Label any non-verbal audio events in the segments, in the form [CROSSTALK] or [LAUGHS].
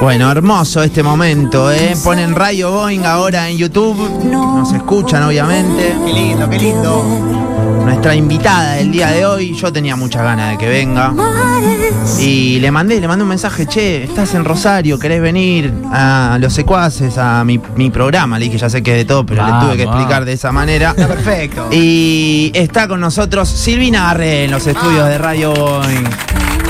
Bueno, hermoso este momento, ¿eh? Ponen Radio Boeing ahora en YouTube. Nos escuchan, obviamente. Qué lindo, qué lindo. Nuestra invitada del día de hoy, yo tenía muchas ganas de que venga. Y le mandé, le mandé un mensaje, che, estás en Rosario, querés venir a los secuaces, a mi, mi programa. Le dije, ya sé que es de todo, pero le tuve que explicar de esa manera. Está perfecto. Y está con nosotros Silvina Arre en los estudios de Radio Boeing.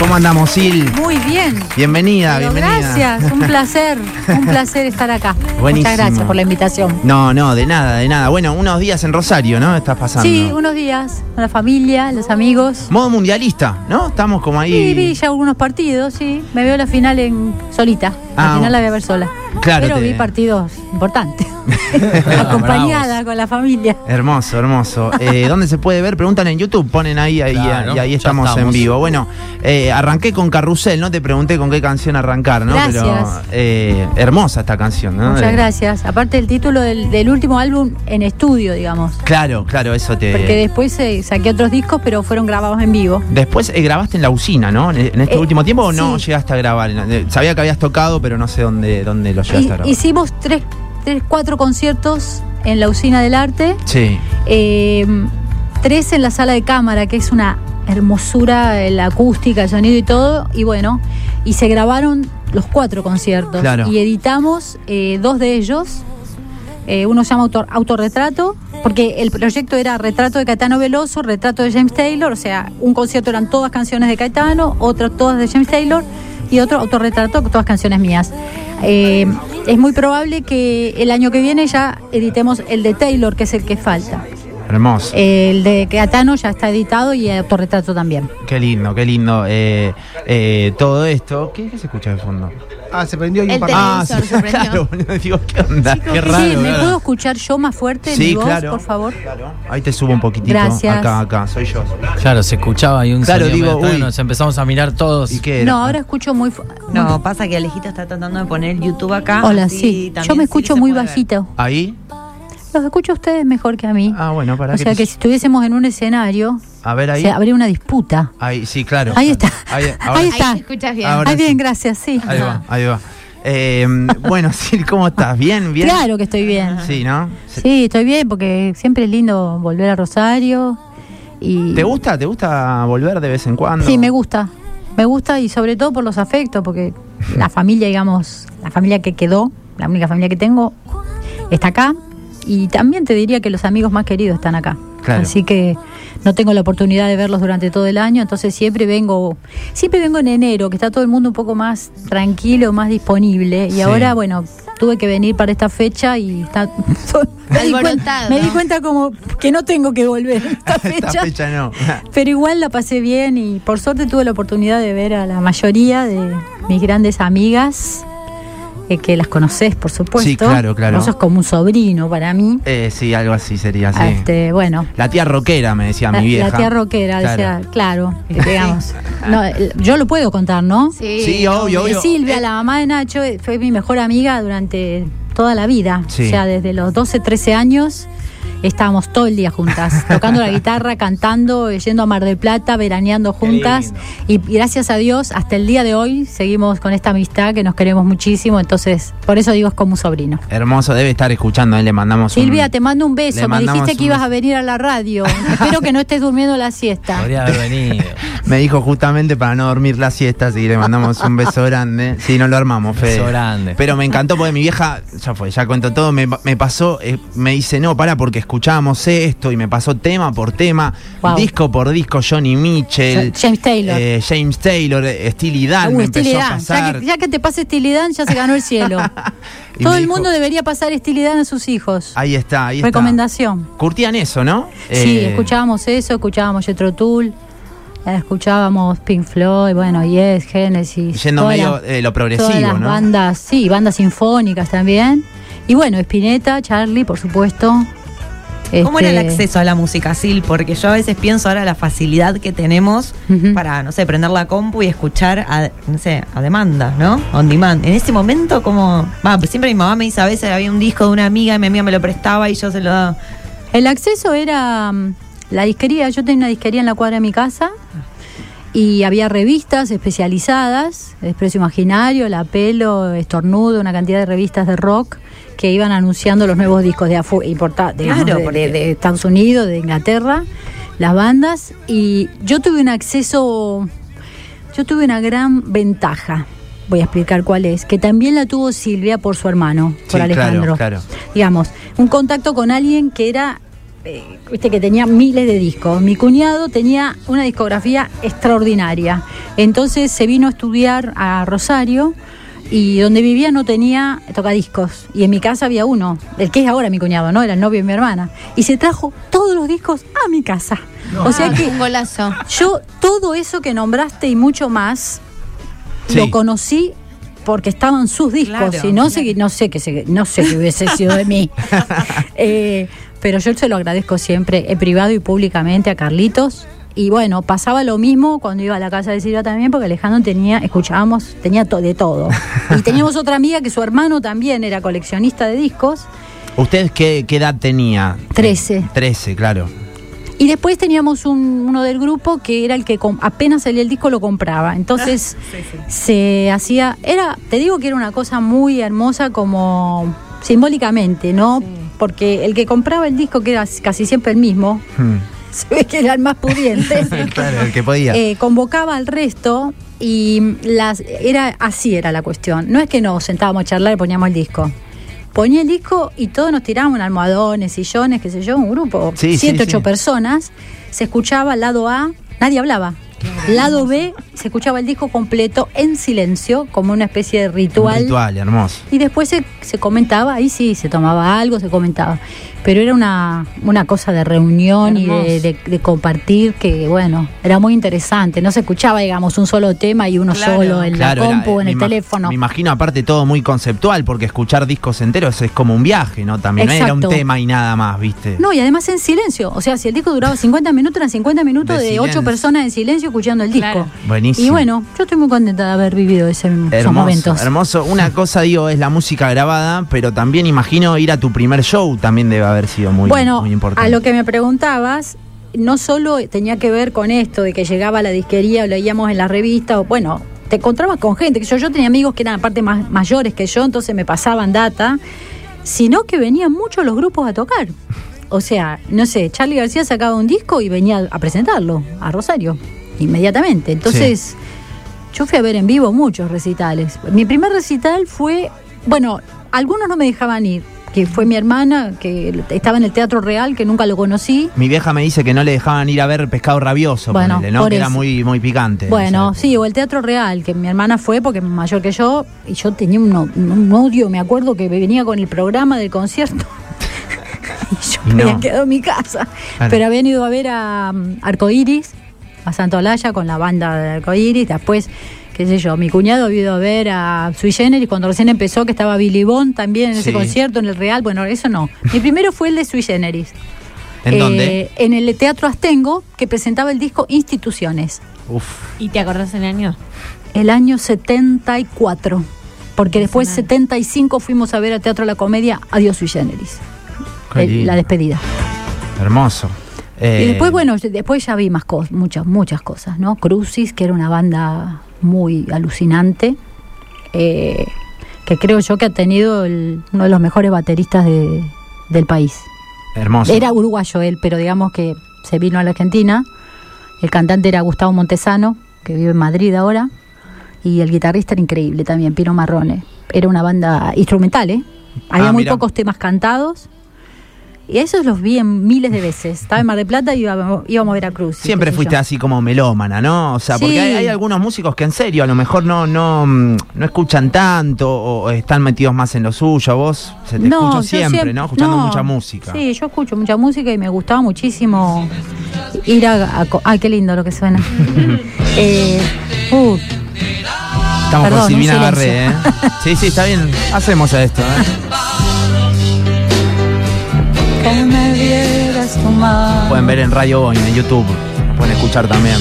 ¿Cómo andamos, Sil? Muy bien. Bienvenida, Pero bienvenida. gracias, un placer, un placer estar acá. [LAUGHS] Buenísimo. Muchas gracias por la invitación. No, no, de nada, de nada. Bueno, unos días en Rosario, ¿no? Estás pasando. Sí, unos días con la familia, los amigos. Modo mundialista, ¿no? Estamos como ahí. Sí, vi ya algunos partidos, sí. Me veo la final en solita. Ah, la final la voy a ver sola. Claro, Pero te- vi partidos importantes. [LAUGHS] Acompañada con la familia. Hermoso, hermoso. Eh, [LAUGHS] ¿Dónde se puede ver? Preguntan en YouTube, ponen ahí, ahí Claro, y ahí estamos, en vivo. Bueno, eh, arranqué con Carrusel, no te pregunté con qué canción arrancar, ¿no? Gracias. Pero eh, hermosa esta canción, ¿no? Muchas Eh, gracias. Aparte el título del, del último álbum en estudio, digamos. Claro, claro, eso te. Porque después eh, saqué otros discos, pero fueron grabados en vivo. Después eh, grabaste en la usina, ¿no? En, en este Eh, último tiempo o no sí. llegaste a grabar. Sabía que habías tocado, pero no sé dónde, dónde lo llegaste a grabar. hicimos tres, tres, cuatro conciertos en la usina del arte, Sí. eh, tres en la sala de cámara, que es una hermosura, eh, la acústica, el sonido y todo, y bueno, y se grabaron los cuatro conciertos Claro. y editamos eh, dos de ellos. Eh, uno se llama autor, Autorretrato, porque el proyecto era Retrato de Caetano Veloso, Retrato de James Taylor, o sea, un concierto eran todas canciones de Caetano, otro todas de James Taylor y otro Autorretrato, todas canciones mías. Eh, es muy probable que el año que viene ya editemos el de Taylor, que es el que falta. Hermoso. El de Caetano ya está editado y el Autorretrato también. Qué lindo, qué lindo. Eh, eh, todo esto. ¿Qué, qué se escucha de fondo? Ah, se prendió ahí un El par. Ah, se prendió. [LAUGHS] claro, digo, ¿qué onda? Chicos, qué sí, raro. ¿me claro. puedo escuchar yo más fuerte Sí, mi voz, claro. por favor? Claro. Ahí te subo un poquitito. Gracias. Acá, acá, soy yo. Claro, se escuchaba ahí un Claro, digo, uy. Nos empezamos a mirar todos. ¿Y qué era? No, ahora escucho muy... No, pasa que Alejito está tratando de poner YouTube acá. Hola, sí. Yo me sí escucho muy bajito. Ahí. Los escucho a ustedes mejor que a mí. Ah, bueno, para o sea te- que si estuviésemos en un escenario, A ver ahí. se habría una disputa. Ahí, sí, claro. Ahí está. Ahí, [LAUGHS] ahora- Ahí Ahí está. te escuchas bien. Ahora sí. bien, gracias, sí. Ahí va, ahí va. Eh, [LAUGHS] bueno, Sil, ¿cómo estás? ¿Bien? ¿Bien? Claro que estoy bien. Sí, ¿no? Sí, estoy bien porque siempre es lindo volver a Rosario. Y ¿Te gusta? ¿Te gusta volver de vez en cuando? Sí, me gusta. Me gusta y sobre todo por los afectos, porque la familia, digamos, la familia que quedó, la única familia que tengo, está acá. Y también te diría que los amigos más queridos están acá. Claro. Así que no tengo la oportunidad de verlos durante todo el año, entonces siempre vengo, siempre vengo en enero, que está todo el mundo un poco más tranquilo, más disponible. Y Sí. ahora, bueno, tuve que venir para esta fecha y está, [LAUGHS] me, di cuenta, me di cuenta como que no tengo que volver [LAUGHS] a esta fecha. Esta fecha no. [LAUGHS] Pero igual la pasé bien y por suerte tuve la oportunidad de ver a la mayoría de mis grandes amigas, eh, que las conoces, por supuesto. Sí, claro, claro. Vos sos como un sobrino para mí. Eh, sí, algo así sería, sí. Este, bueno, La tía rockera, me decía la, mi vieja. la tía rockera, Claro. decía, claro, digamos. [LAUGHS] No, yo lo puedo contar, ¿no? Sí, Sí, obvio, Eh, obvio. Silvia, Eh, la mamá de Nacho, fue mi mejor amiga durante toda la vida. Sí. O sea, desde los 12, 13 años estábamos todo el día juntas, [LAUGHS] tocando la guitarra, cantando, eh, yendo a Mar del Plata, veraneando juntas. Y, gracias a Dios, hasta el día de hoy seguimos con esta amistad que nos queremos muchísimo. Entonces, por eso digo, es como un sobrino. Hermoso, debe estar escuchando, ahí le mandamos un- Silvia, te mando un le beso. Me dijiste que un ibas a venir a la radio. [LAUGHS] Espero que no estés durmiendo la siesta. Podría haber [LAUGHS] venido. Me dijo justamente para no dormir la siesta, así que le mandamos un beso grande. Sí, no lo armamos, Fede. Beso grande. Pero me encantó porque mi vieja, ya fue, ya cuento todo, me, me pasó, eh, me dice, no, para porque escuchábamos esto y me pasó tema por tema, Wow. disco por disco, Johnny Mitchell, James Taylor. eh, James Taylor, eh, Steely Dan, Uh, me Steely empezó a pasar. Ya que, ya que te pase Steely Dan, ya se ganó el cielo. [LAUGHS] Todo el dijo, mundo debería pasar Steely Dan a sus hijos. Ahí está, ahí está. Recomendación. Curtían eso, ¿no? Sí, Eh, escuchábamos eso, escuchábamos Jethro Tull, escuchábamos Pink Floyd, bueno, Yes, Genesis. Yendo medio eh, lo todas progresivo, las ¿no? bandas, sí, bandas sinfónicas también. Y bueno, Spinetta, Charlie, por supuesto. ¿Cómo era el Este, acceso a la música, Sil? Porque yo a veces pienso ahora la facilidad que tenemos para, no sé, prender la compu y escuchar a, no sé, a demanda, ¿no? On demand. En ese momento, como. Va, pues siempre mi mamá me dice a veces había un disco de una amiga y mi amiga me lo prestaba y yo se lo daba. El acceso era mm, la disquería, yo tenía una disquería en la cuadra de mi casa y había revistas especializadas, Expreso Imaginario, La Pelo, Estornudo, una cantidad de revistas de rock que iban anunciando los nuevos discos de, afu- importa- digamos, Claro, de- porque- de, de Estados Unidos, de Inglaterra, las bandas, y yo tuve un acceso, yo tuve una gran ventaja. Voy a explicar cuál es, que también la tuvo Silvia por su hermano, por Sí, Alejandro. claro, claro. Digamos, un contacto con alguien que era eh, viste que tenía miles de discos. Mi cuñado tenía una discografía extraordinaria. Entonces se vino a estudiar a Rosario y donde vivía no tenía tocadiscos. Y en mi casa había uno, el que es ahora mi cuñado, ¿no? Era el novio de mi hermana. Y se trajo todos los discos a mi casa. O sea Ah, que un golazo. yo todo eso que nombraste y mucho más Sí. lo conocí porque estaban sus discos Claro, y no sé no sé qué se- no sé qué hubiese sido de mí [LAUGHS] Eh, pero yo se lo agradezco siempre en privado y públicamente a Carlitos y bueno pasaba lo mismo cuando iba a la casa de Silvia también porque Alejandro tenía escuchábamos tenía to- de todo [LAUGHS] y teníamos otra amiga que su hermano también era coleccionista de discos ¿Usted qué, qué edad tenía? Trece. 13, claro. Y después teníamos un- uno del grupo que era el que apenas salía el disco lo compraba. Entonces [LAUGHS] se hacía, era, te digo que era una cosa muy hermosa como simbólicamente, ¿no? Porque el que compraba el disco, que era casi siempre el mismo, Hmm. [LAUGHS] se ve que era el más pudiente, [LAUGHS] claro, el que podía. eh, convocaba al resto y las era así era la cuestión. No es que nos sentábamos a charlar y poníamos el disco. Ponía el disco y todos nos tirábamos almohadones, sillones, qué sé yo, un grupo, Sí, sí, siete, ocho sí. personas. Se escuchaba lado A, nadie hablaba. Lado B, se escuchaba el disco completo en silencio, como una especie de Un ritual. ritual, hermoso. Y después se, se comentaba, ahí sí, se tomaba algo, se comentaba. Pero era una, una cosa de reunión y de, Hermoso. de- de compartir que, bueno, era muy interesante. No se escuchaba, digamos, un solo tema y uno Claro. solo en Claro, la era, compu o eh, en el teléfono. Me imagino aparte todo muy conceptual, porque escuchar discos enteros es como un viaje, ¿no? También era un tema y nada más, ¿viste? No, y además en silencio. O sea, si el disco duraba 50 minutos, eran 50 minutos De de, ocho personas en silencio escuchando el disco. Buenísimo. Y bueno, yo estoy muy contenta de haber vivido ese, esos Hermoso, momentos. hermoso. Una cosa, digo, es la música grabada, pero también imagino ir a tu primer show también debe haber sido muy, bueno, muy importante. a lo que me preguntabas, no solo tenía que ver con esto de que llegaba a la disquería o leíamos en la revista, o bueno, te encontrabas con gente, que yo, yo tenía amigos que eran aparte más mayores que yo, entonces me pasaban data, sino que venían muchos los grupos a tocar. O sea, no sé, Charlie García sacaba un disco y venía a presentarlo a Rosario, inmediatamente. Entonces, yo fui a ver en vivo muchos recitales. Mi primer recital fue, bueno, algunos no me dejaban ir, que fue mi hermana, que estaba en el Teatro Real, que nunca lo conocí. Mi vieja me dice que no le dejaban ir a ver pescado rabioso, Bueno, ponele, ¿no? por Que era muy, muy picante. en Bueno, sí, o el Teatro Real, que mi hermana fue porque es mayor que yo, y yo tenía un, odio, me acuerdo que venía con el programa del concierto. [LAUGHS] y yo me había quedado en mi casa. Claro. Pero habían ido a ver a um, Arcoiris, a Santo Olaya con la banda de Arcoiris, después, qué sé yo, mi cuñado había ido a ver a Sui Generis cuando recién empezó, que estaba Billy Bond también en ese concierto, en el Real, bueno, eso no. Mi primero fue el de Sui Generis. ¿En Eh, dónde? En el Teatro Astengo, que presentaba el disco Instituciones Uf. ¿Y te acordás el año? el año 74. Porque después, 75, fuimos a ver al Teatro La Comedia Adiós Sui Generis. El- lindo. la despedida. Hermoso. Eh, Y después, bueno, después ya vi más cosas, muchas, muchas cosas, ¿no? Crucis, que era una banda muy alucinante, eh, que creo yo que ha tenido el- uno de los mejores bateristas de- del país. Hermoso. Era uruguayo él, pero digamos que se vino a la Argentina. El cantante era Gustavo Montesano, que vive en Madrid ahora. Y el guitarrista era increíble también, Pino Marrone. Era una banda instrumental, ¿eh? Había Ah, muy pocos temas cantados. Y esos los vi en miles de veces. Estaba en Mar del Plata y íbamos, íbamos a ver a Cruz. Siempre fuiste así como melómana, ¿no? O sea, porque hay, hay algunos músicos que en serio a lo mejor no, no, mm, no escuchan tanto o están metidos más en lo suyo. Vos se te escucho yo siempre, ¿no? Escuchando no. mucha música. Sí, yo escucho mucha música y me gustaba muchísimo ir a... a ay, qué lindo lo que suena. [LAUGHS] eh, uh, Estamos Perdón, con Silvina Garré, ¿eh? Sí, sí, está bien. Hacemos esto, ¿eh? [LAUGHS] que me vieras tomar Pueden ver en Radio Boing, en YouTube. Pueden escuchar también.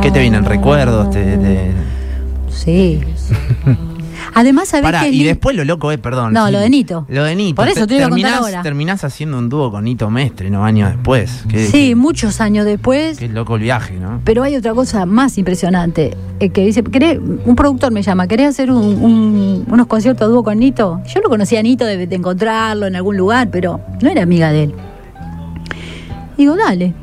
¿Qué te vienen? ¿Recuerdos? Te, te- Sí. Además, ¿sabés Pará, que y Ni- después lo loco es, perdón. No, lo de Nito. Lo de Nito. Por eso te iba a contar terminás, ahora. terminás haciendo un dúo con Nito Mestre, ¿no? Años después. Qué, Sí, qué- muchos años después. qué loco el viaje, ¿no? Pero hay otra cosa más impresionante, eh, que dice, ¿querés- un productor me llama, ¿querés hacer un- un- unos conciertos dúo con Nito? Yo lo conocía a Nito de, de encontrarlo en algún lugar, pero no era amiga de él. Digo, dale,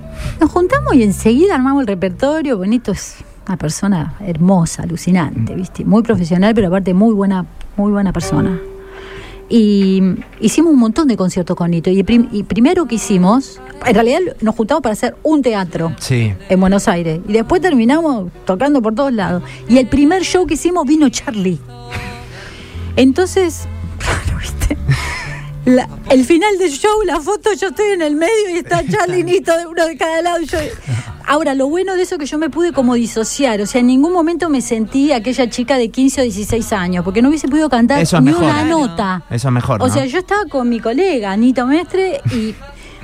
nos juntamos y enseguida armamos el repertorio, porque Nito es una persona hermosa, alucinante, ¿viste? Muy profesional, pero aparte muy buena, muy buena persona. Y hicimos un montón de conciertos con Nito. Y, prim- y primero que hicimos, en realidad nos juntamos para hacer un teatro Sí. en Buenos Aires. Y después terminamos tocando por todos lados. Y el primer show que hicimos vino Charlie. Entonces, [LAUGHS] claro, ¿viste? La- el final del show, la foto, yo estoy en el medio y está Charlie y Nito de uno de cada lado. y yo- Ahora, lo bueno de eso es que yo me pude como disociar. O sea, en ningún momento me sentí aquella chica de 15 o 16 años, porque no hubiese podido cantar Eso es ni mejor. una Claro. nota. Eso es mejor, O ¿no? sea, yo estaba con mi colega, Nito Mestre, y.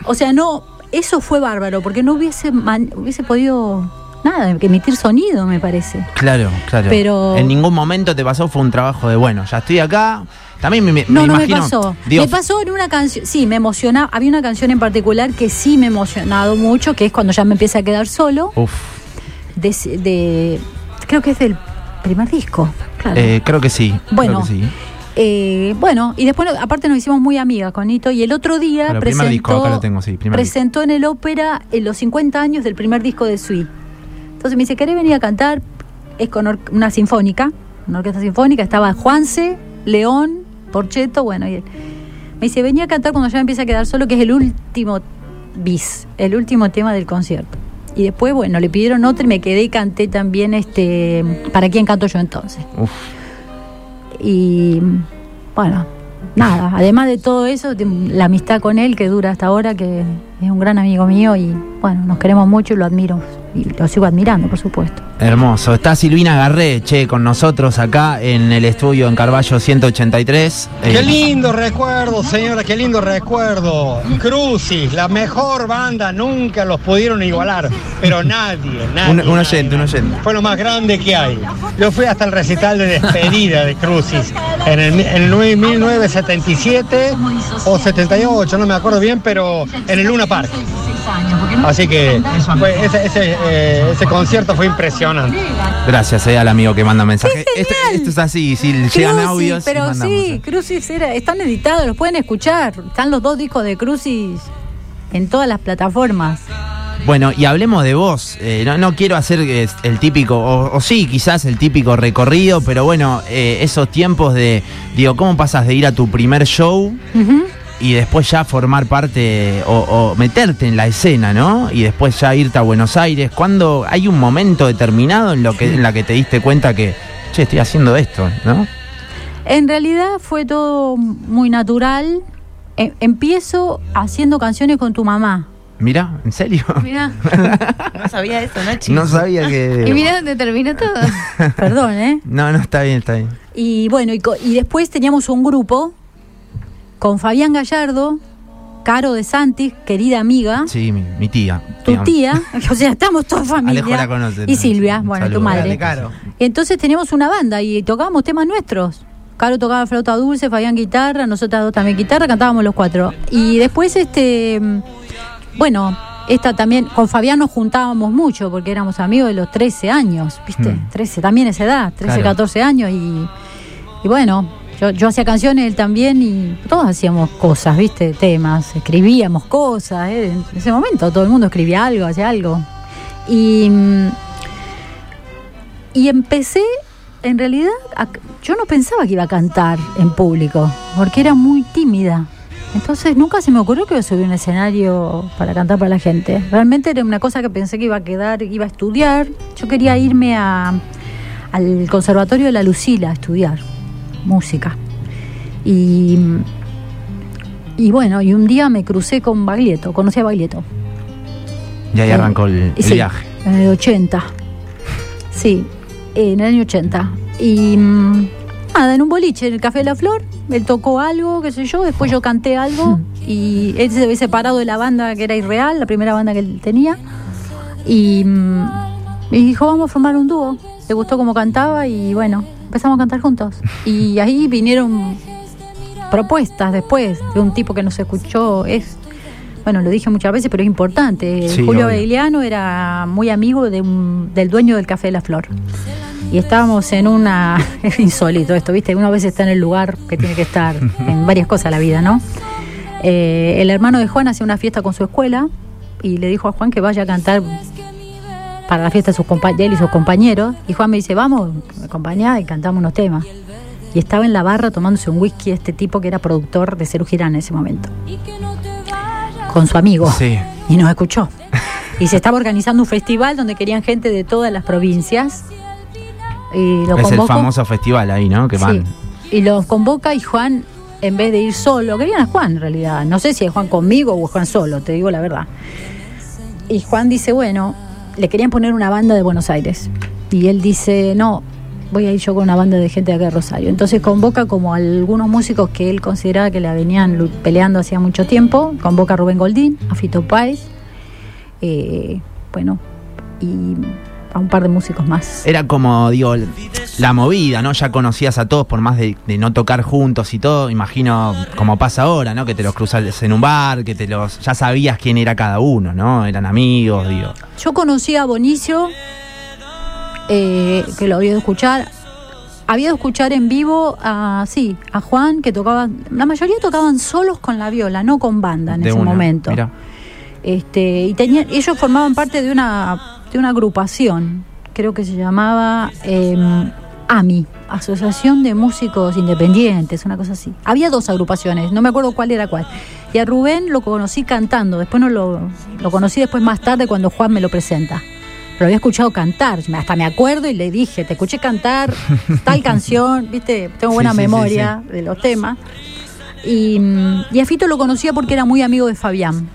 O sea, no. Eso fue bárbaro, porque no hubiese, man- hubiese podido. Nada, emitir sonido, me parece. Claro, claro. Pero- En ningún momento te pasó, fue un trabajo de, bueno, ya estoy acá. También me, me- No, me no imagino. me pasó. digo, me pasó en una canción. Sí, me emocionaba. Había una canción en particular que sí me ha emocionado mucho, que es cuando ya me empieza a quedar solo. Uf, De, de- creo que es del primer disco. Claro. eh, creo que sí. Bueno, creo que sí. Eh, bueno, y después aparte nos hicimos muy amigas con Nito y el otro día presentó, disco, acá lo tengo, sí, primer presentó en el ópera en los 50 años del primer disco de Sweet. Entonces me dice, ¿querés venir a cantar? Es con una sinfónica, una orquesta sinfónica, estaba Juanse, León, Porcheto, bueno, y él. Me dice, venía a cantar cuando ya me empieza a quedar solo, que es el último bis, el último tema del concierto. Y después, bueno, le pidieron otro y me quedé y canté también este ¿Para quién canto yo entonces? Uf. Y bueno, nada, además de todo eso, la amistad con él que dura hasta ahora, que es un gran amigo mío y bueno, nos queremos mucho y lo admiro. Y lo sigo admirando, por supuesto. Hermoso. Está Silvina Garré, che, con nosotros acá en el estudio en Carballo 183. Qué Eh, lindo recuerdo, señora, qué lindo recuerdo. Crucis, la mejor banda, nunca los pudieron igualar, pero nadie, nadie. Un- un oyente, un oyente. Fue lo más grande que hay. Yo fui hasta el recital de despedida de Crucis en el, en el 1977 o 78, no me acuerdo bien, pero en el Luna Park. Así que fue- ese, ese, eh, ese concierto fue impresionante. Gracias eh, al amigo que manda mensaje. Esto, esto es así, si llegan audios. pero sí. Crucis era, están editados, los pueden escuchar. Están los dos discos de Crucis en todas las plataformas. Bueno, y hablemos de vos. Eh, no, no quiero hacer eh, el típico, o, o sí, quizás el típico recorrido, pero bueno, eh, esos tiempos de, digo, ¿cómo pasas de ir a tu primer show Ujú. Y después ya formar parte o, o meterte en la escena, ¿no? Y después ya irte a Buenos Aires. ¿Cuándo hay un momento determinado en, lo que, en la que te diste cuenta que, che, estoy haciendo esto, ¿no? En realidad fue todo muy natural. Em- empiezo haciendo canciones con tu mamá. Mira, ¿en serio? [LAUGHS] Mirá. No sabía eso, Nachi. No sabía que... Y mirá dónde terminó todo. [LAUGHS] Perdón, ¿eh? No, no, está bien, está bien. Y bueno, y, co- y después teníamos un grupo con Fabián Gallardo, Caro de Santis, querida amiga, Sí, mi, mi tía. tu tía, [LAUGHS] [LAUGHS] o sea, estamos toda familia. Alejo la conoce, y. Silvia, Un bueno, tu madre. Caro. Entonces teníamos una banda y tocábamos temas nuestros. Caro tocaba flauta dulce, Fabián guitarra, nosotras dos también guitarra, cantábamos los cuatro. Y después, este, mm, bueno, esta también, con Fabián nos juntábamos mucho porque éramos amigos de los 13 años, ¿viste? Hmm. 13, también esa edad, 13, Claro. 14 años. Y, y bueno, yo, yo hacía canciones, él también, y todos hacíamos cosas, ¿viste? Temas, escribíamos cosas. ¿eh? En ese momento todo el mundo escribía algo, hacía algo. Y. mm, y empecé, en realidad, a- yo no pensaba que iba a cantar en público, porque era muy tímida. Entonces nunca se me ocurrió que iba a subir un escenario para cantar para la gente. Realmente era una cosa que pensé que iba a quedar, iba a estudiar. Yo quería irme a, al Conservatorio de la Lucila a estudiar música. Y, y bueno, y un día me crucé con Baglietto, conocí a Baglietto. Y ahí arrancó el, el sí, viaje. En el 80. Sí, en el año 80. Y mm, nada, en un boliche, en el Café de la Flor, él tocó algo, qué sé yo, después yo canté algo [LAUGHS] y él se había separado de la banda que era Irreal, la primera banda que él tenía. Y, mm, y dijo, vamos a formar un dúo. Le gustó cómo cantaba y bueno, empezamos a cantar juntos. Y ahí vinieron propuestas después de un tipo que nos escuchó. Es, bueno, lo dije muchas veces, pero es importante. Sí, Julio. Begliano era muy amigo de un- del dueño del Café de la Flor. Y estábamos en una. [LAUGHS] Es insólito esto, ¿viste? Una vez está en el lugar que tiene que estar [LAUGHS] en varias cosas la vida, ¿no? Eh, el hermano de Juan hacía una fiesta con su escuela y le dijo a Juan que vaya a cantar para la fiesta de, sus de él y sus compañeros. Y Juan me dice, vamos, me acompañá y cantamos unos temas. Y estaba en la barra tomándose un whisky este tipo que era productor de Cerú Girán en ese momento. Con su amigo. Sí. Y nos escuchó. Y se estaba organizando un festival donde querían gente de todas las provincias. Y lo es el famoso festival ahí, ¿no? Que van. Sí. Y los convoca y Juan, en vez de ir solo, querían a Juan en realidad. No sé si es Juan conmigo o es Juan solo, te digo la verdad. Y Juan dice, bueno, le querían poner una banda de Buenos Aires. Y él dice, no, voy a ir yo con una banda de gente de acá de Rosario. Entonces convoca como a algunos músicos que él consideraba que la venían peleando hacía mucho tiempo. Convoca a Rubén Goldín, a Fito Páez, eh, bueno, y a un par de músicos más. Era como, digo, la movida, ¿no? Ya conocías a todos por más de, de no tocar juntos y todo. Imagino como pasa ahora, ¿no? Que te los cruzas en un bar, que te los. Ya sabías quién era cada uno, ¿no? Eran amigos, digo. Yo conocí a Bonicio, eh, que lo había a escuchar. Había a escuchar en vivo a, sí, a Juan, que tocaba, la mayoría tocaban solos con la viola, no con banda en de ese una. momento. Mirá. Este, y tenían, ellos formaban parte de una, de una agrupación, creo que se llamaba eh, AMI, Asociación de Músicos Independientes, una cosa así. Había dos agrupaciones, no me acuerdo cuál era cuál. Y a Rubén lo conocí cantando, después no lo, lo conocí después más tarde cuando Juan me lo presenta. Lo había escuchado cantar, hasta me acuerdo y le dije, te escuché cantar tal canción, viste, tengo buena Sí, sí, sí, memoria de los temas. Y, y a Fito lo conocía porque era muy amigo de Fabián.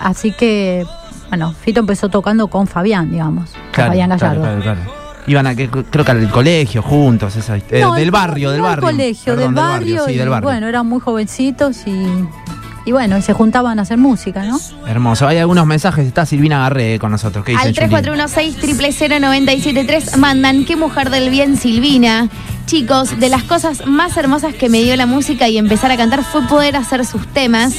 Así que, bueno, Fito empezó tocando con Fabián, digamos. Claro, Fabián Gallardo. claro, claro. Iban a, que- creo que al colegio juntos, esa, eh, No, del el- barrio, del barrio. colegio, Perdón, del barrio. sí, del barrio. Bueno, eran muy jovencitos y, y bueno, y se juntaban a hacer música, ¿no? Hermoso. Hay algunos mensajes. Está Silvina Garré con nosotros. ¿Qué dice Al Juli? 3416 mandan qué mujer del bien Silvina. Chicos, de las cosas más hermosas que me dio la música y empezar a cantar fue poder hacer sus temas.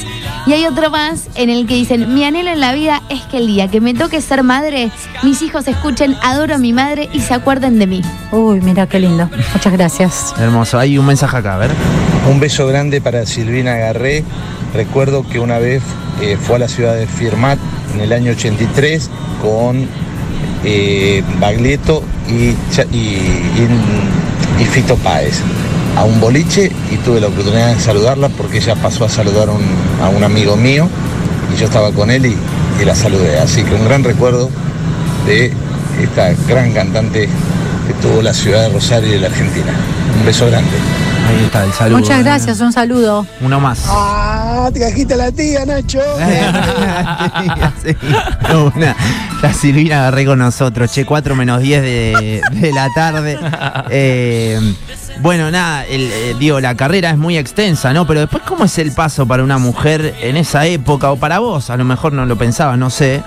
Y hay otro más en el que dicen, mi anhelo en la vida es que el día que me toque ser madre, mis hijos escuchen Adoro a mi madre y se acuerden de mí. Uy, mira qué lindo. Muchas gracias. Hermoso. Hay un mensaje acá, a ver. Un beso grande para Silvina Garré. Recuerdo que una vez eh, fue a la ciudad de Firmat en el año 83 con eh, Baglietto y, y, y- y Fito Páez a un boliche y tuve la oportunidad de saludarla porque ella pasó a saludar a un, a un amigo mío y yo estaba con él y, y la saludé. Así que un gran recuerdo de esta gran cantante que tuvo la ciudad de Rosario y de la Argentina. Un beso grande. Ahí está el saludo. Muchas gracias, un saludo. Uno más. Ah, te cajiste la tía, Nacho. [LAUGHS] Sí, una. La Silvina Garré con nosotros, che, 4 menos 10 de, de la tarde. Eh, bueno, nada, el, eh, digo, la carrera es muy extensa, ¿no? Pero después, ¿cómo es el paso para una mujer en esa época? O para vos, a lo mejor no lo pensaba, no sé.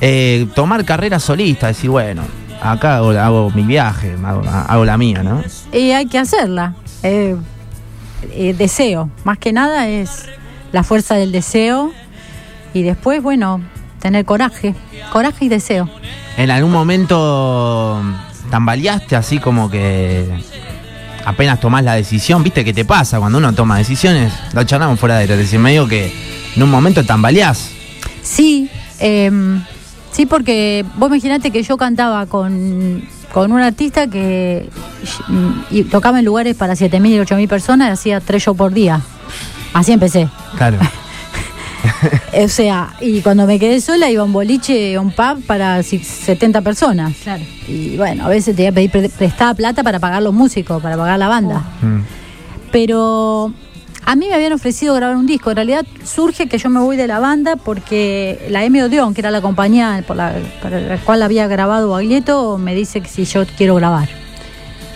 eh, tomar carrera solista, decir, bueno, acá hago, hago mi viaje, hago, hago la mía, ¿no? Y hay que hacerla. Eh, eh, deseo, más que nada es la fuerza del deseo y después, bueno, tener coraje, coraje y deseo. ¿En algún momento tambaleaste así como que apenas tomás la decisión? ¿Viste qué te pasa cuando uno toma decisiones? Lo charlamos fuera de decir medio que en un momento tambaleás. Sí, em, sí, porque vos imaginate que yo cantaba con, con un artista que y tocaba en lugares para 7.000 y 8.000 personas y hacía tres shows por día. Así empecé. Claro. [LAUGHS] O sea, y cuando me quedé sola iba a un boliche, a un pub para si- 70 personas. Claro. Y bueno, a veces tenía que pedir pre- prestada plata para pagar los músicos, para pagar la banda. Mm. Pero a mí me habían ofrecido grabar un disco. En realidad surge que yo me voy de la banda porque la M. Odeon, que era la compañía por la, para la cual había grabado Baglietto, me dice que si yo quiero grabar.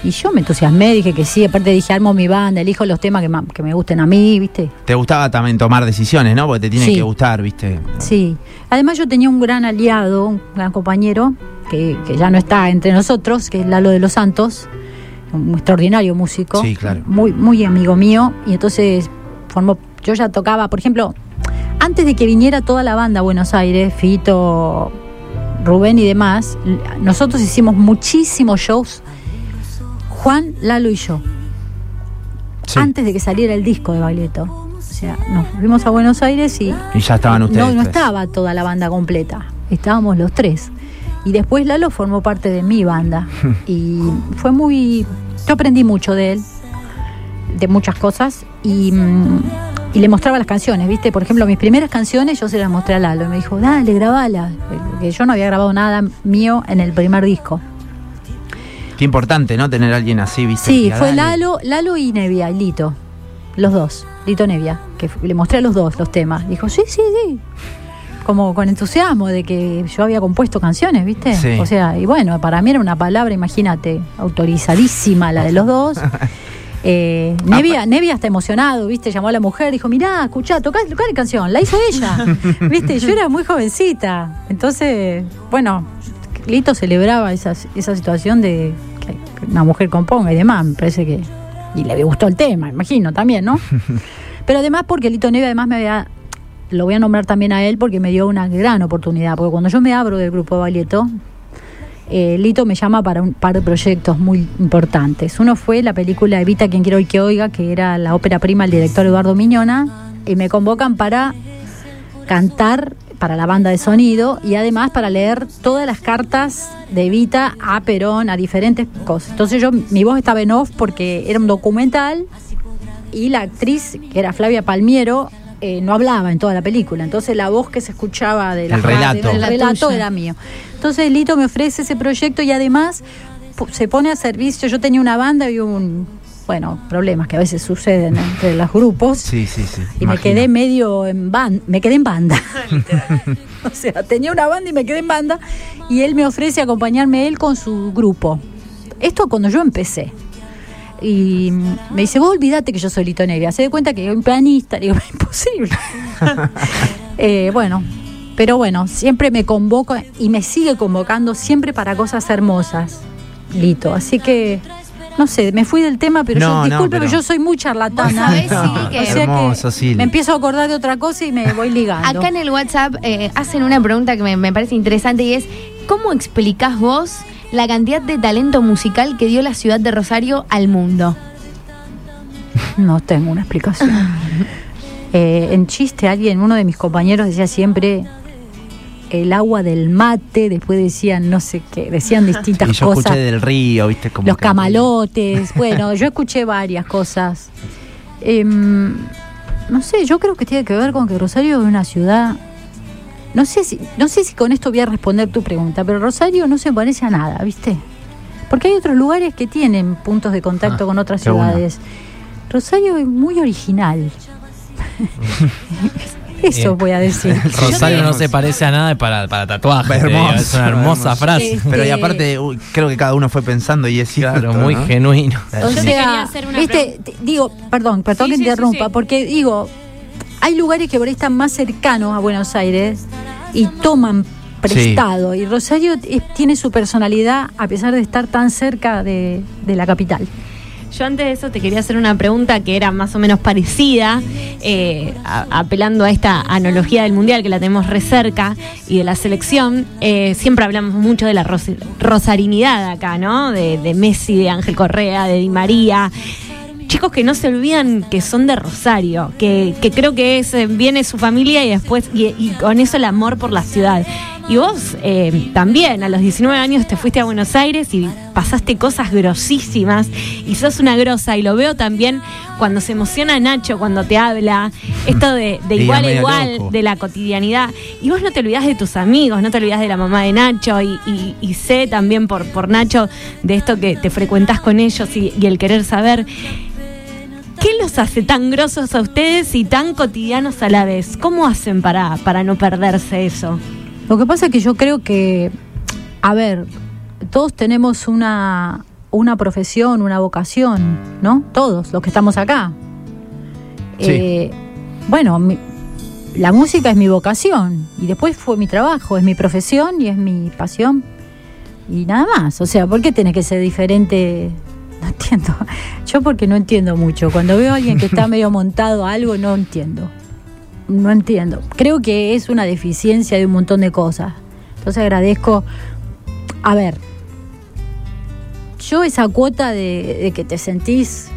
Y yo me entusiasmé, dije que sí, aparte dije, armo mi banda, elijo los temas que, ma- que me gusten a mí, ¿viste? Te gustaba también tomar decisiones, ¿no? Porque te tiene Sí. que gustar, ¿viste? Sí. Además yo tenía un gran aliado, un gran compañero, que, que ya no está entre nosotros, que es Lalo de los Santos, un extraordinario músico, Sí, claro. muy, muy amigo mío, y entonces formó, yo ya tocaba, por ejemplo, antes de que viniera toda la banda a Buenos Aires, Fito, Rubén y demás, l- nosotros hicimos muchísimos shows, Juan, Lalo y yo, Sí. antes de que saliera el disco de Baglietto. O sea, nos fuimos a Buenos Aires y Y ya estaban ustedes. no, no estaba toda la banda completa, estábamos los tres. Y después Lalo formó parte de mi banda. [LAUGHS] y fue muy. Yo aprendí mucho de él, de muchas cosas, y, mm, y le mostraba las canciones, ¿viste? Por ejemplo, mis primeras canciones yo se las mostré a Lalo y me dijo, dale, grabala. Porque yo no había grabado nada mío en el primer disco. Qué importante, ¿no? Tener a alguien así, ¿viste? Sí, fue. Lalo, Lalo y Nevia, y Lito. Los dos, Lito Nevia, que le mostré a los dos los temas. Dijo, sí, sí, sí. Como con entusiasmo de que yo había compuesto canciones, ¿viste? Sí. O sea, y bueno, para mí era una palabra, imagínate, autorizadísima la de los dos. [LAUGHS] Eh, Nevia, Nevia está emocionado, ¿viste? Llamó a la mujer, dijo, mirá, escuchá, tocá, tocá la canción, la hizo ella, [LAUGHS] ¿viste? Yo era muy jovencita. Entonces, bueno, Lito celebraba esa, esa situación de que una mujer componga y demás, me parece que... Y le gustó el tema, imagino, también, ¿no? [LAUGHS] Pero además porque Lito Neve además me había... Lo voy a nombrar también a él porque me dio una gran oportunidad, porque cuando yo me abro del grupo Balieto, eh, Lito me llama para un par de proyectos muy importantes. Uno fue la película Evita quien quiero hoy que oiga, que era la ópera prima del director Eduardo Miñona, y me convocan para cantar para la banda de sonido y además para leer todas las cartas de Evita a Perón, a diferentes cosas. Entonces yo, mi voz estaba en off porque era un documental y la actriz, que era Flavia Palmiero, eh, no hablaba en toda la película. Entonces la voz que se escuchaba de relato. del La relato tuya. era mío. Entonces Lito me ofrece ese proyecto y además se pone a servicio. Yo tenía una banda y un, bueno, problemas que a veces suceden entre los grupos. Sí, sí, sí. Y me quedé medio en banda, me quedé en banda. [LAUGHS] [LAUGHS] o sea, tenía una banda y me quedé en banda y él me ofrece acompañarme él con su grupo. Esto cuando yo empecé. Y me dice, vos olvídate que yo soy Lito Nevia. Se da cuenta que soy un pianista. Digo, [LAUGHS] imposible. Eh, bueno, pero bueno, siempre me convoca y me sigue convocando siempre para cosas hermosas, Lito. Así que, no sé, me fui del tema, pero No, yo, no, disculpe, pero- pero yo soy muy charlatana. Vos sabés, [LAUGHS] que- O sea que Hermoso, me empiezo a acordar de otra cosa y me voy ligando. Acá en el WhatsApp eh, hacen una pregunta que me, me parece interesante y es, ¿cómo explicás vos la cantidad de talento musical que dio la ciudad de Rosario al mundo? [LAUGHS] No tengo una explicación. [LAUGHS] Eh, en chiste, alguien, uno de mis compañeros decía siempre el agua del mate, después decían no sé qué, decían distintas Y yo cosas. escuché del río, ¿viste? Como los que- camalotes, [LAUGHS] bueno, yo escuché varias cosas. Em, no sé, yo creo que tiene que ver con que Rosario es una ciudad. No sé si, no sé si con esto voy a responder tu pregunta, pero Rosario no se parece a nada, ¿viste? Porque hay otros lugares que tienen puntos de contacto Ah, con otras bueno. ciudades. Rosario es muy original. [LAUGHS] [LAUGHS] Eso voy a decir. [LAUGHS] Rosario no se parece a nada para, para tatuaje. Hermoso, es una hermosa hermoso. frase. Este, Pero y aparte, uy, creo que cada uno fue pensando y es cierto. Claro, muy ¿no? genuino. O Yo te sea, quería hacer una viste, te- digo, perdón, perdón Sí, que sí, interrumpa, sí. porque digo, hay lugares que por ahí están más cercanos a Buenos Aires y toman prestado. Y Rosario es- tiene su personalidad a pesar de estar tan cerca de, de la capital. Yo antes de eso te quería hacer una pregunta que era más o menos parecida, eh, apelando a esta analogía del Mundial que la tenemos re cerca y de la selección. Eh, siempre hablamos mucho de la ros- rosarinidad acá, ¿no? De, de Messi, de Ángel Correa, de Di María. Chicos que no se olvidan que son de Rosario, que, que creo que es, eh, viene su familia y después, y, y con eso el amor por la ciudad. Y vos eh, también, a los 19 años te fuiste a Buenos Aires y pasaste cosas grosísimas y sos una grosa. Y lo veo también cuando se emociona Nacho, cuando te habla, esto de, igual a igual, loco. de la cotidianidad. Y vos no te olvidás de tus amigos, no te olvidás de la mamá de Nacho y, y- y sé también por, por Nacho de esto que te frecuentás con ellos y, y el querer saber. ¿Qué los hace tan grosos a ustedes y tan cotidianos a la vez? ¿Cómo hacen para, para no perderse eso? Lo que pasa es que yo creo que, a ver, todos tenemos una, una profesión, una vocación, ¿no? Todos los que estamos acá. Sí. Eh, bueno, mi- la música es mi vocación y después fue mi trabajo, es mi profesión y es mi pasión y nada más. O sea, ¿por qué tiene que ser diferente [LAUGHS] No entiendo. Yo porque no entiendo mucho. Cuando veo a alguien que está [LAUGHS] medio montado a algo, no entiendo. No entiendo. Creo que es una deficiencia de un montón de cosas. Entonces agradezco. A ver, yo esa cuota de, de que te sentís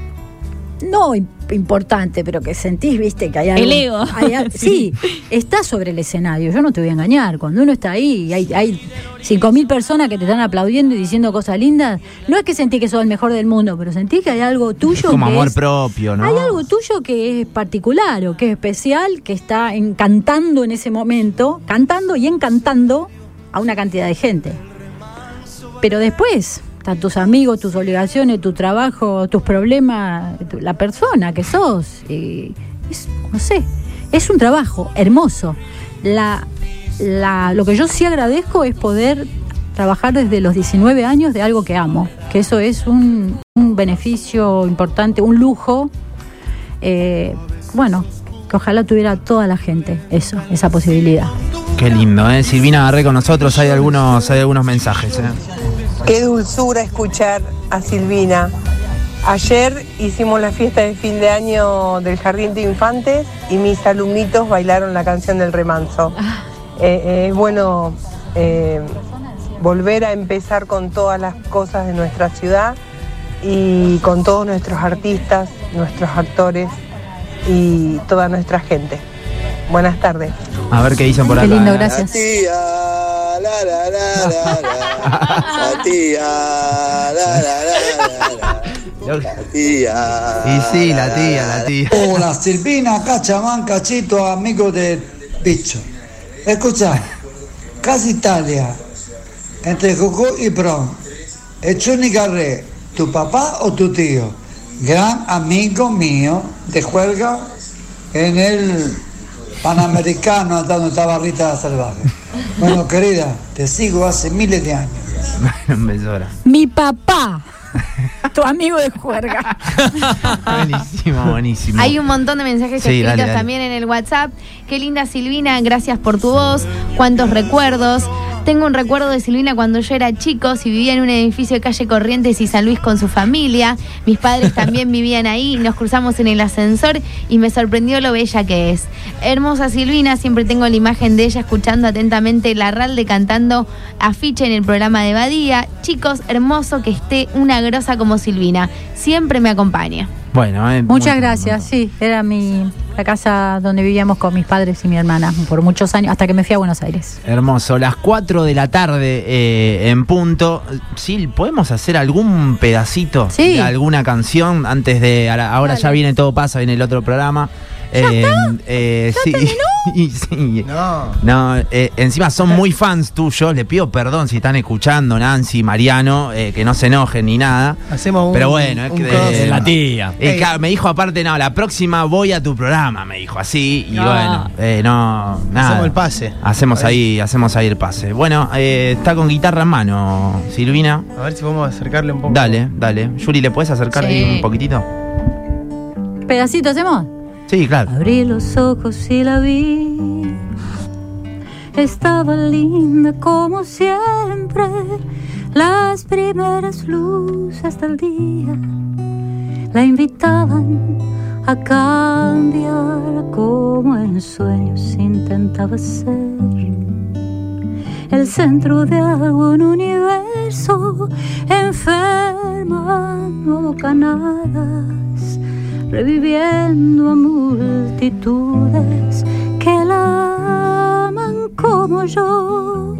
no im- importante, pero que sentís, viste, que hay algo. El ego. [LAUGHS] hay [LAUGHS] sí, está sobre el escenario, yo no te voy a engañar. Cuando uno está ahí y hay, hay 5.000 personas que te están aplaudiendo y diciendo cosas lindas, no es que sentís que sos el mejor del mundo, pero sentís que hay algo tuyo. Como que amor es- propio, ¿no? Hay algo tuyo que es particular o que es especial, que está encantando en ese momento, cantando y encantando a una cantidad de gente. Pero después tus amigos, tus obligaciones, tu trabajo, tus problemas, la persona que sos. y es, no sé, es un trabajo hermoso. La, la- lo que yo sí agradezco es poder trabajar desde los 19 años de algo que amo, que eso es un, beneficio importante, un lujo. eh, bueno, que ojalá tuviera toda la gente eso, esa posibilidad. Qué lindo, ¿eh? Silvina agarré con nosotros, hay algunos, hay algunos mensajes, ¿eh? Qué dulzura escuchar a Silvina. Ayer hicimos la fiesta de fin de año del Jardín de Infantes y mis alumnitos bailaron la canción del remanso. Eh, eh, es bueno eh, volver a empezar con todas las cosas de nuestra ciudad y con todos nuestros artistas, nuestros actores y toda nuestra gente. Buenas tardes. A ver qué dicen por Qué acá. lindo, ¿eh? gracias. tía, la la la la la, la tía, la la la la la, la tía. Y sí, la tía, la tía. Hola Silvina, Cachamán, Cachito, amigo de Bicho. Escucha, Casa Italia, entre Coco y Bron, Echuni Garré, tu papá o tu tío, gran amigo mío de juerga en el Panamericano donde estaba Rita Salvaje. Bueno, querida, te sigo hace miles de años. Ahora. Mi papá, tu amigo de juerga. Buenísimo, buenísimo. Hay un montón de mensajes Sí, escritos dale, dale. también en el WhatsApp. Qué linda Silvina, gracias por tu voz. Cuántos recuerdos. Tengo un recuerdo de Silvina cuando yo era chico, si vivía en un edificio de calle Corrientes y San Luis con su familia. Mis padres [LAUGHS] también vivían ahí, nos cruzamos en el ascensor y me sorprendió lo bella que es. Hermosa Silvina, siempre tengo la imagen de ella escuchando atentamente la Ralde cantando afiche en el programa de Badía. Chicos, hermoso que esté una grosa como Silvina. Siempre me acompaña. Bueno, eh, Muchas gracias, sí, era mi la casa donde vivíamos con mis padres y mi hermana por muchos años, hasta que me fui a Buenos Aires. Hermoso, las 4 de la tarde eh, en punto. Sil, ¿podemos hacer algún pedacito Sí. de alguna canción antes de. ahora- Ahora ya viene todo pasa, viene el otro programa. Eh, eh, sí, [LAUGHS] y sí. No. No, eh, encima son muy fans tuyos. Le pido perdón si están escuchando Nancy, Mariano, eh, que no se enojen ni nada. Hacemos un. Pero bueno, es un que de- la tía. Eh, claro, me dijo aparte, no, la próxima voy a tu programa, me dijo así. Y No. bueno, eh, no, nada. Hacemos el pase. Hacemos ahí, hacemos ahí el pase. Bueno, eh, está con guitarra en mano, Silvina. A ver si podemos acercarle un poco. Dale, dale. Yuri, ¿le puedes acercar Sí. ahí un poquitito? ¿Pedacito hacemos? Sí, claro. Abrí los ojos y la vi. Estaba linda como siempre. Las primeras luces del día la invitaban a cambiar como en sueños intentaba ser. El centro de algún universo enfermando bocanadas reviviendo a multitudes que la aman como yo,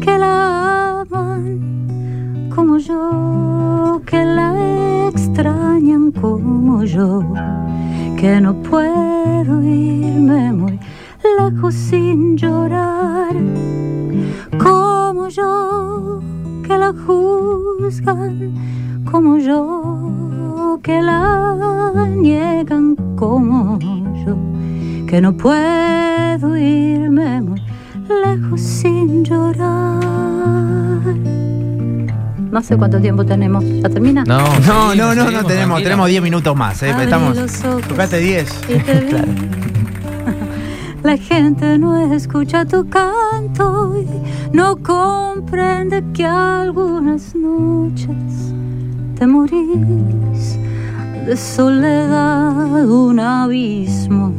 que la aman como yo, que la extrañan como yo, que no puedo irme muy lejos sin llorar, como yo, que la juzgan como yo, que la niegan como yo, que no puedo irme muy lejos sin llorar. No sé cuánto tiempo tenemos. ¿Ya termina? No, No, no, no, no tenemos, tenemos 10 minutos más, eh, estamos. Tocate 10. y te [LAUGHS] vi. [LAUGHS] La gente no escucha tu canto y no comprende que algunas noches te morís. De soledad, un abismo,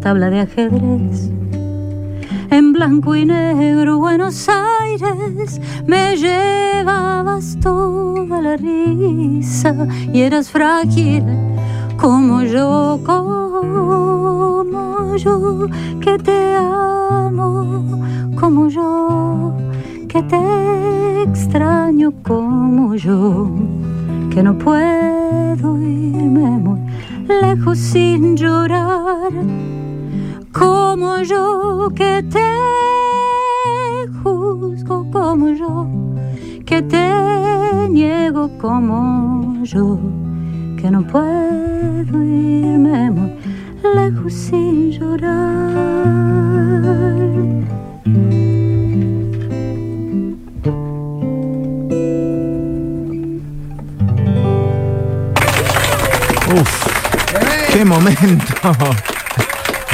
tabla de ajedrez. En blanco y negro, Buenos Aires, me llevabas toda la risa y eras frágil como yo, como yo, que te amo, como yo, que te extraño como yo, que no puedo irme muy lejos sin llorar, como yo, que te juzgo como yo, que te niego como yo que no puedo irme muy lejos sin llorar. Qué momento.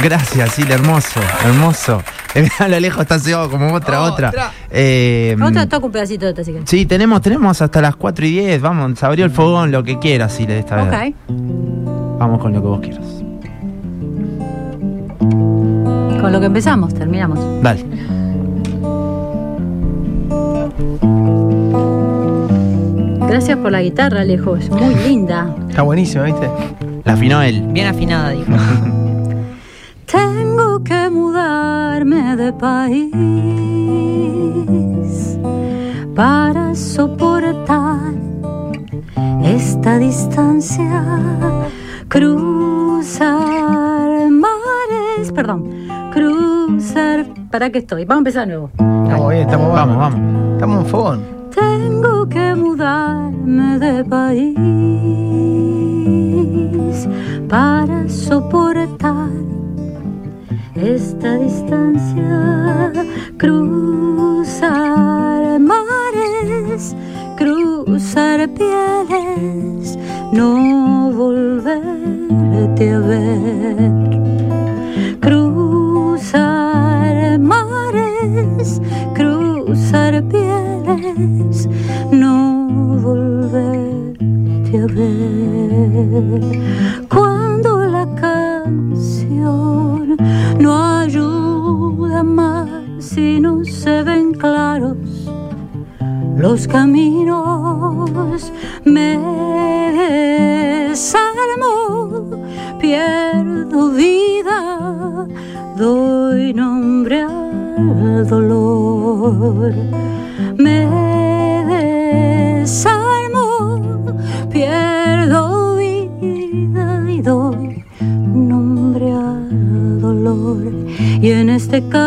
Gracias, sí, hermoso, hermoso. [LAUGHS] A lo lejos está cegado como otra, otra. Eh, Otra toca un pedacito de esta, así que. Sí, tenemos, tenemos hasta las 4 y 10. Vamos, se abrió el fogón, lo que quieras, sí, esta vez. Ok. Vamos con lo que vos quieras. Con lo que empezamos, terminamos. Dale. Gracias por la guitarra, Alejo. Es muy linda. Está buenísimo, ¿viste? La afinó él. Bien afinada, dijo. [LAUGHS] Tengo que mudarme de país para soportar esta distancia. Cruzar mares, perdón, cruzar. ¿Para qué estoy? Vamos a empezar de nuevo. Estamos bien, estamos Vamos, vamos. vamos. Estamos en fogón. Tengo que mudarme de país para soportar esta distancia. Cruzar mares, cruzar pieles, no volverte a ver. Cruzar mares, cruzar pieles, no volverte a ver. Los caminos, me desarmo, pierdo vida, doy nombre al dolor. Me desarmo, pierdo vida y doy nombre al dolor. Y en este carrusel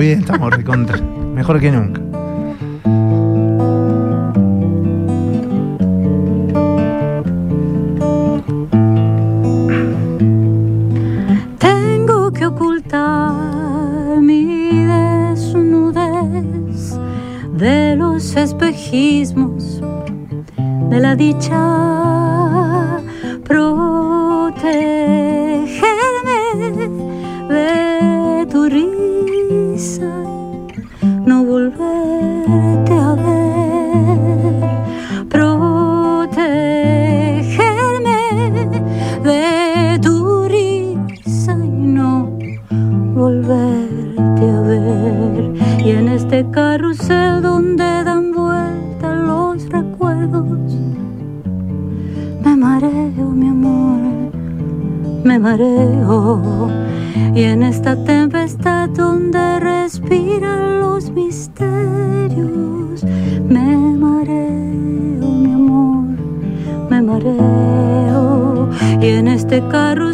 estamos bien, estamos recontra. Mejor que nunca. Tengo que ocultar mi desnudez de los espejismos de la dicha. Y en esta tempestad donde respiran los misterios, me mareo, mi amor, me mareo. Y en este carrusel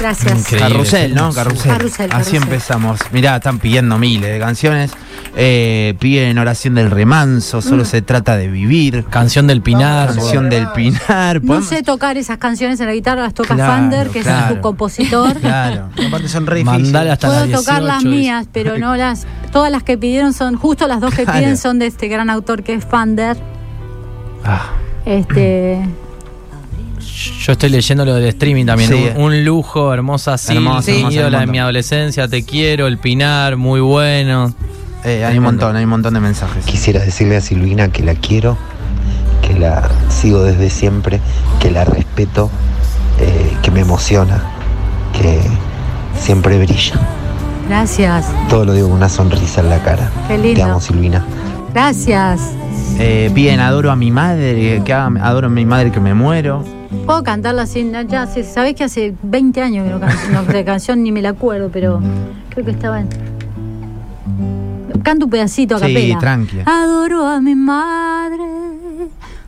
Gracias. Increíble. Carrusel, ¿no? Carrusel. Carrusel, Así carrusel. empezamos. Mirá, están pidiendo miles de canciones. Eh, piden oración del remanso, solo Mm. se trata de vivir. Canción del Pinar. Canción del Pinar. No sé tocar esas canciones en la guitarra, las toca Claro, Fander, que es su compositor. Claro. [LAUGHS] Aparte son re hasta Puedo las tocar las 18, mías, pero no las. Todas las que pidieron son. Justo las dos que Claro. piden son de este gran autor que es Fander. Ah, Este. Yo estoy leyendo lo del streaming también. Sí. Un, un lujo, hermosa sí. Hermosa, hermosa, ídola un de mi adolescencia, te quiero, el Pinar, muy bueno. eh, hay un montón, hay un montón de mensajes. Quisiera decirle a Silvina que la quiero, que la sigo desde siempre, que la respeto, eh, que me emociona, que siempre brilla. Gracias. Todo lo digo con una sonrisa en la cara. Qué Te lindo. amo, Silvina. Gracias. Eh, piden adoro a mi madre, que haga- adoro a mi madre que me muero. Puedo cantarla sin. Ya, sé- sabés que hace 20 años que no canto no, de canción ni me la acuerdo, pero creo que estaba en. Canto un pedacito a Sí, capela. tranqui. Adoro a mi madre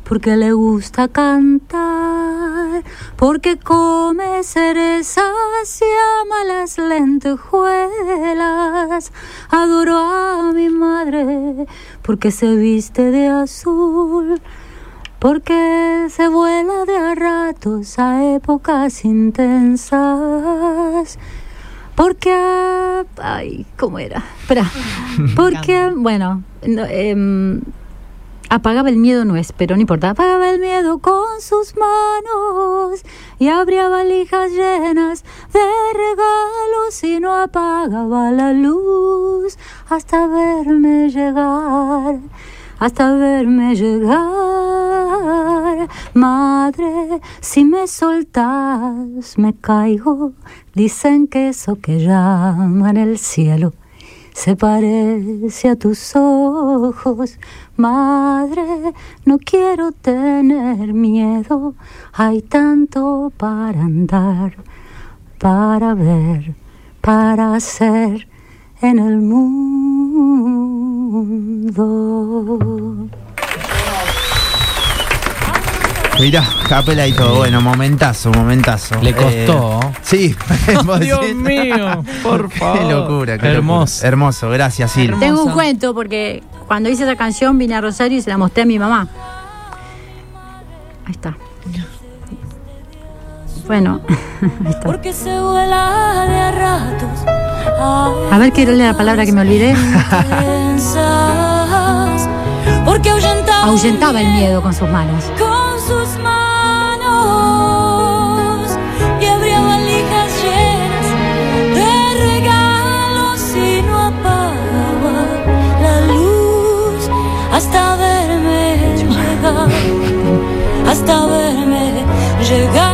porque le gusta cantar, porque come cerezas y ama las lentejuelas. Adoro a mi madre porque se viste de azul. Porque se vuela de a ratos a épocas intensas. Porque. Ay, ¿cómo era? Espera. [LAUGHS] Porque, bueno, no, em, apagaba el miedo no es, pero no importa. Apagaba el miedo con sus manos y abría valijas llenas de regalos y no apagaba la luz hasta verme llegar hasta verme llegar. Madre, si me soltas, me caigo. Dicen que eso que llaman el cielo se parece a tus ojos. Madre, no quiero tener miedo. Hay tanto para andar, para ver, para hacer en el mundo. Mirá, capela y todo. Bueno, momentazo, momentazo. Le costó. Eh, sí. [LAUGHS] vos Dios decís. mío, [LAUGHS] por favor. Qué locura, qué Hermoso. locura. Hermoso, gracias, Sil. Tengo un cuento porque cuando hice esa canción vine a Rosario y se la mostré a mi mamá. Ahí está. Bueno, [LAUGHS] ahí está. Porque se vuela de a ratos. A ver, quiero leer la palabra que me olvidé. Porque ahuyentaba, Ahuyentaba el miedo con sus manos. con sus manos y abría valijas llenas de regalos y no apagaba la luz hasta verme llegar, [LAUGHS] hasta verme llegar.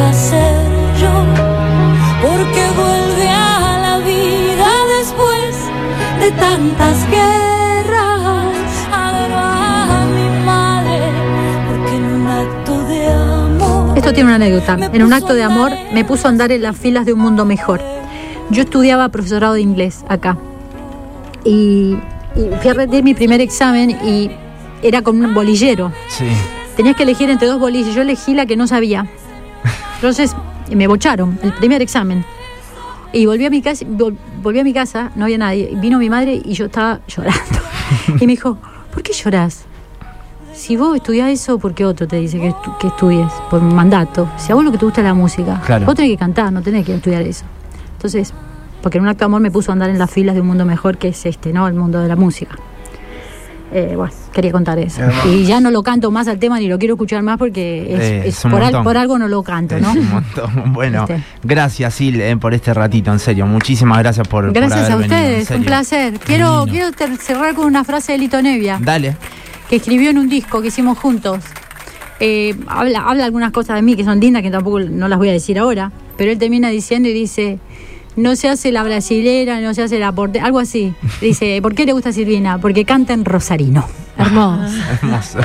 Me deja ser yo, porque vuelve a la vida después de tantas guerras. Adoro a mi madre porque en un acto de amor. Esto tiene una anécdota. En un acto de amor me puso a andar en las filas de un mundo mejor. Yo estudiaba profesorado de inglés acá. Y, y fui a rendir mi primer examen y era con un bolillero. Sí. Tenías que elegir entre dos bolillas. Yo elegí la que no sabía. Entonces me bocharon el primer examen. Y volví a mi casa, vol- volví a mi casa, no había nadie. Vino mi madre y yo estaba llorando. [LAUGHS] Y me dijo, ¿por qué lloras? Si vos estudiás eso, ¿por qué otro te dice que, estu- que estudies? Por mandato. Si a vos lo que te gusta es la música, Claro. vos tenés que cantar, no tenés que estudiar eso. Entonces, porque en un acto de amor me puso a andar en las filas de un mundo mejor que es este, ¿no? El mundo de la música. Eh, bueno, quería contar eso. Y ya no lo canto más al tema ni lo quiero escuchar más porque es, Eh, es es un por, al- por algo no lo canto, Es ¿no? un montón. [LAUGHS] Bueno, Este. gracias, Sil, eh, por este ratito, en serio. Muchísimas gracias por, por Gracias haber a venido, ustedes, un placer. Quiero, quiero cerrar con una frase de Lito Nevia. Dale. que escribió en un disco que hicimos juntos. Habla, habla algunas cosas de mí que son lindas, que tampoco no las voy a decir ahora, pero él termina diciendo y dice, no se hace la brasilera, no se hace la porte, algo así. Dice, ¿por qué le gusta Silvina? Porque canta en rosarino. Hermoso. [LAUGHS] Hermoso.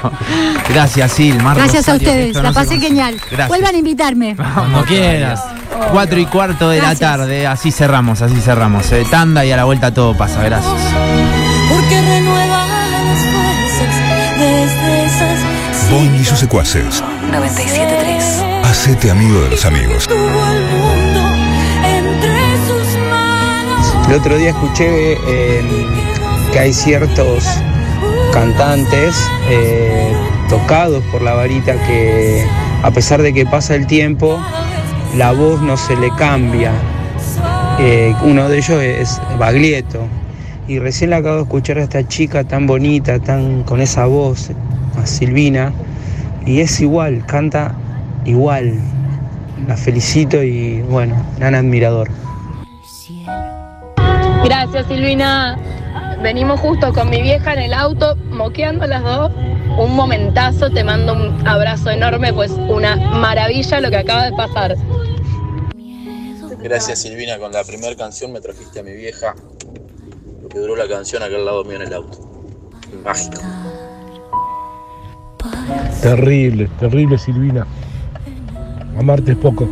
Gracias, Sil. Mar Gracias a Rosario, ustedes, la pasé genial. Gracias. Vuelvan a invitarme. Cuando quieras. Cuatro y cuarto de Gracias. la tarde. Así cerramos, así cerramos. Eh, tanda y a la vuelta todo pasa. Gracias. porque renueva las fuerzas Boing y sus secuaces. 97.3. Hacete amigo de los amigos. El otro día escuché eh, que hay ciertos cantantes eh, tocados por la varita que a pesar de que pasa el tiempo, la voz no se le cambia. Eh, uno de ellos es Baglietto. Y recién la acabo de escuchar a esta chica tan bonita, tan con esa voz, a Silvina, y es igual, canta igual. La felicito y bueno, gran admirador. Gracias, Silvina. Venimos justo con mi vieja en el auto, moqueando las dos. Un momentazo, te mando un abrazo enorme, pues una maravilla lo que acaba de pasar. Gracias Silvina, con la primera canción me trajiste a mi vieja. Lo que duró la canción acá al lado mío en el auto. Mágico. Terrible, terrible Silvina. Amarte es poco.